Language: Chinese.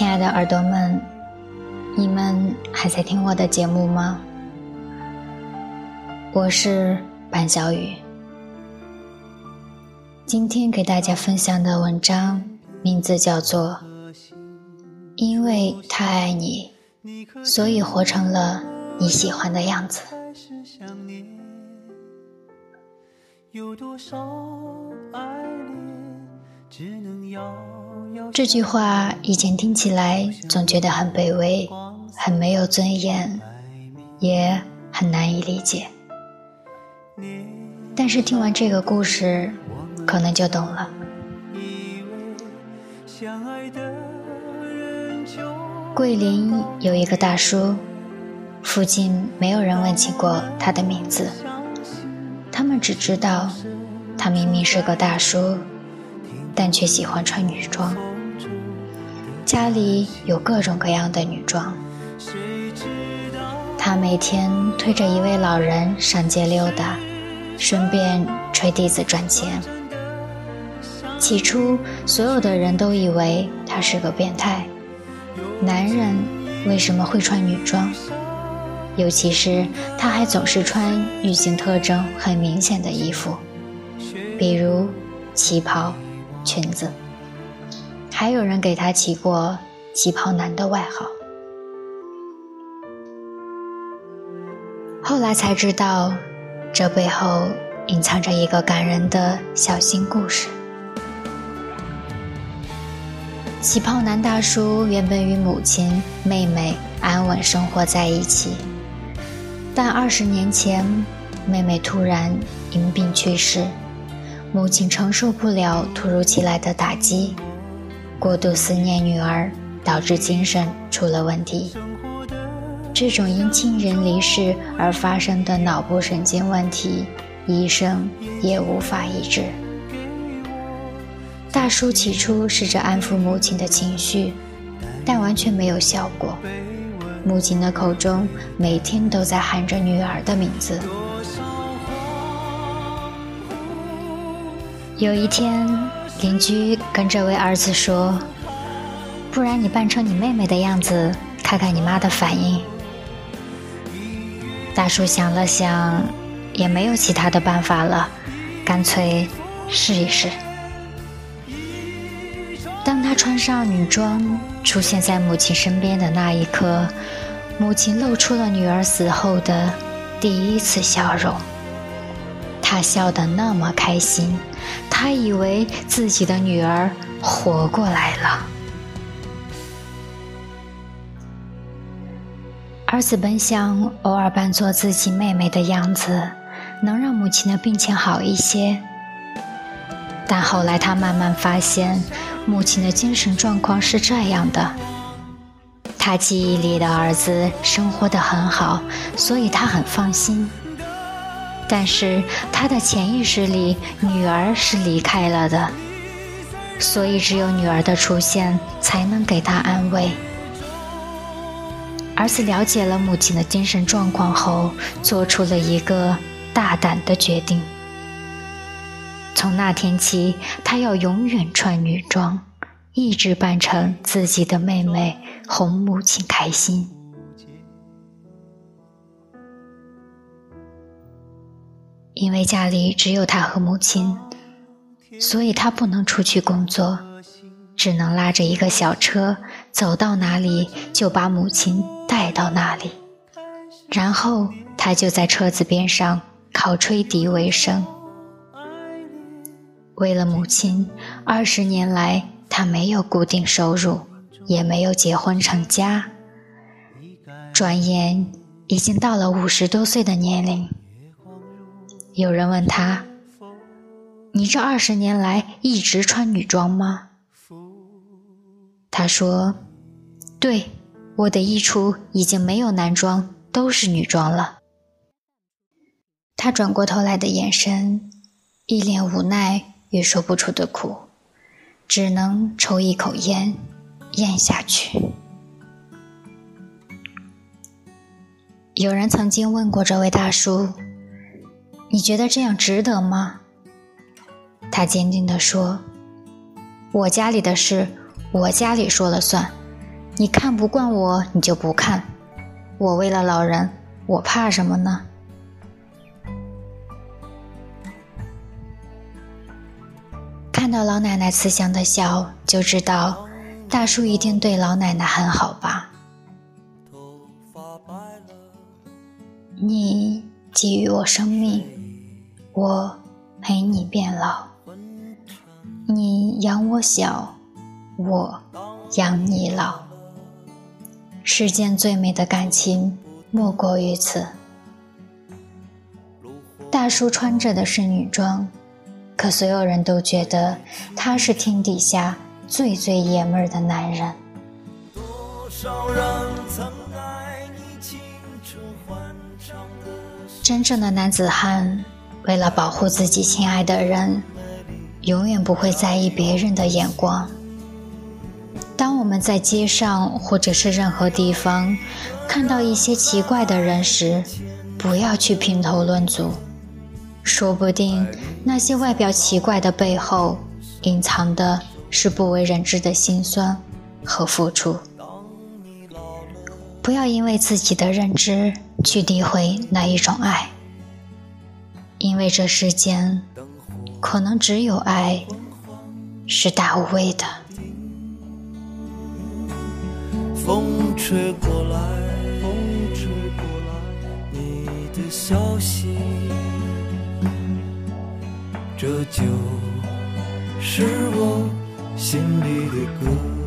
亲爱的耳朵们，你们还在听我的节目吗？我是板小雨。今天给大家分享的文章名字叫做《因为太爱你，所以活成了你喜欢的样子》。有多少爱恋，只能遥这句话以前听起来总觉得很卑微，很没有尊严，也很难以理解。但是听完这个故事，可能就懂了。桂林有一个大叔，附近没有人问起过他的名字，他们只知道他明明是个大叔，但却喜欢穿女装。家里有各种各样的女装，他每天推着一位老人上街溜达，顺便吹笛子赚钱。起初，所有的人都以为他是个变态。男人为什么会穿女装？尤其是他还总是穿女性特征很明显的衣服，比如旗袍、裙子。还有人给他起过“旗袍男”的外号。后来才知道，这背后隐藏着一个感人的小心故事。旗袍男大叔原本与母亲、妹妹安稳生活在一起，但二十年前，妹妹突然因病去世，母亲承受不了突如其来的打击。过度思念女儿，导致精神出了问题。这种因亲人离世而发生的脑部神经问题，医生也无法医治。大叔起初试着安抚母亲的情绪，但完全没有效果。母亲的口中每天都在喊着女儿的名字。有一天。邻居跟这位儿子说：“不然你扮成你妹妹的样子，看看你妈的反应。”大叔想了想，也没有其他的办法了，干脆试一试。当他穿上女装出现在母亲身边的那一刻，母亲露出了女儿死后的第一次笑容。她笑得那么开心。他以为自己的女儿活过来了。儿子本想偶尔扮作自己妹妹的样子，能让母亲的病情好一些。但后来他慢慢发现，母亲的精神状况是这样的：他记忆里的儿子生活的很好，所以他很放心。但是他的潜意识里，女儿是离开了的，所以只有女儿的出现才能给他安慰。儿子了解了母亲的精神状况后，做出了一个大胆的决定：从那天起，他要永远穿女装，一直扮成自己的妹妹，哄母亲开心。因为家里只有他和母亲，所以他不能出去工作，只能拉着一个小车，走到哪里就把母亲带到哪里，然后他就在车子边上靠吹笛为生。为了母亲，二十年来他没有固定收入，也没有结婚成家，转眼已经到了五十多岁的年龄。有人问他：“你这二十年来一直穿女装吗？”他说：“对，我的衣橱已经没有男装，都是女装了。”他转过头来的眼神，一脸无奈与说不出的苦，只能抽一口烟，咽下去。有人曾经问过这位大叔。你觉得这样值得吗？他坚定地说：“我家里的事，我家里说了算，你看不惯我，你就不看。我为了老人，我怕什么呢？看到老奶奶慈祥的笑，就知道大叔一定对老奶奶很好吧。你给予我生命，我陪你变老。你养我小，我养你老。世间最美的感情莫过于此。大叔穿着的是女装，可所有人都觉得他是天底下最最爷们儿的男人。真正的男子汉，为了保护自己亲爱的人，永远不会在意别人的眼光。当我们在街上或者是任何地方看到一些奇怪的人时，不要去评头论足，说不定那些外表奇怪的背后，隐藏的是不为人知的辛酸和付出。不要因为自己的认知去诋毁那一种爱，因为这世间可能只有爱是大无畏的。风吹过来，你的消息，这就是我心里的歌。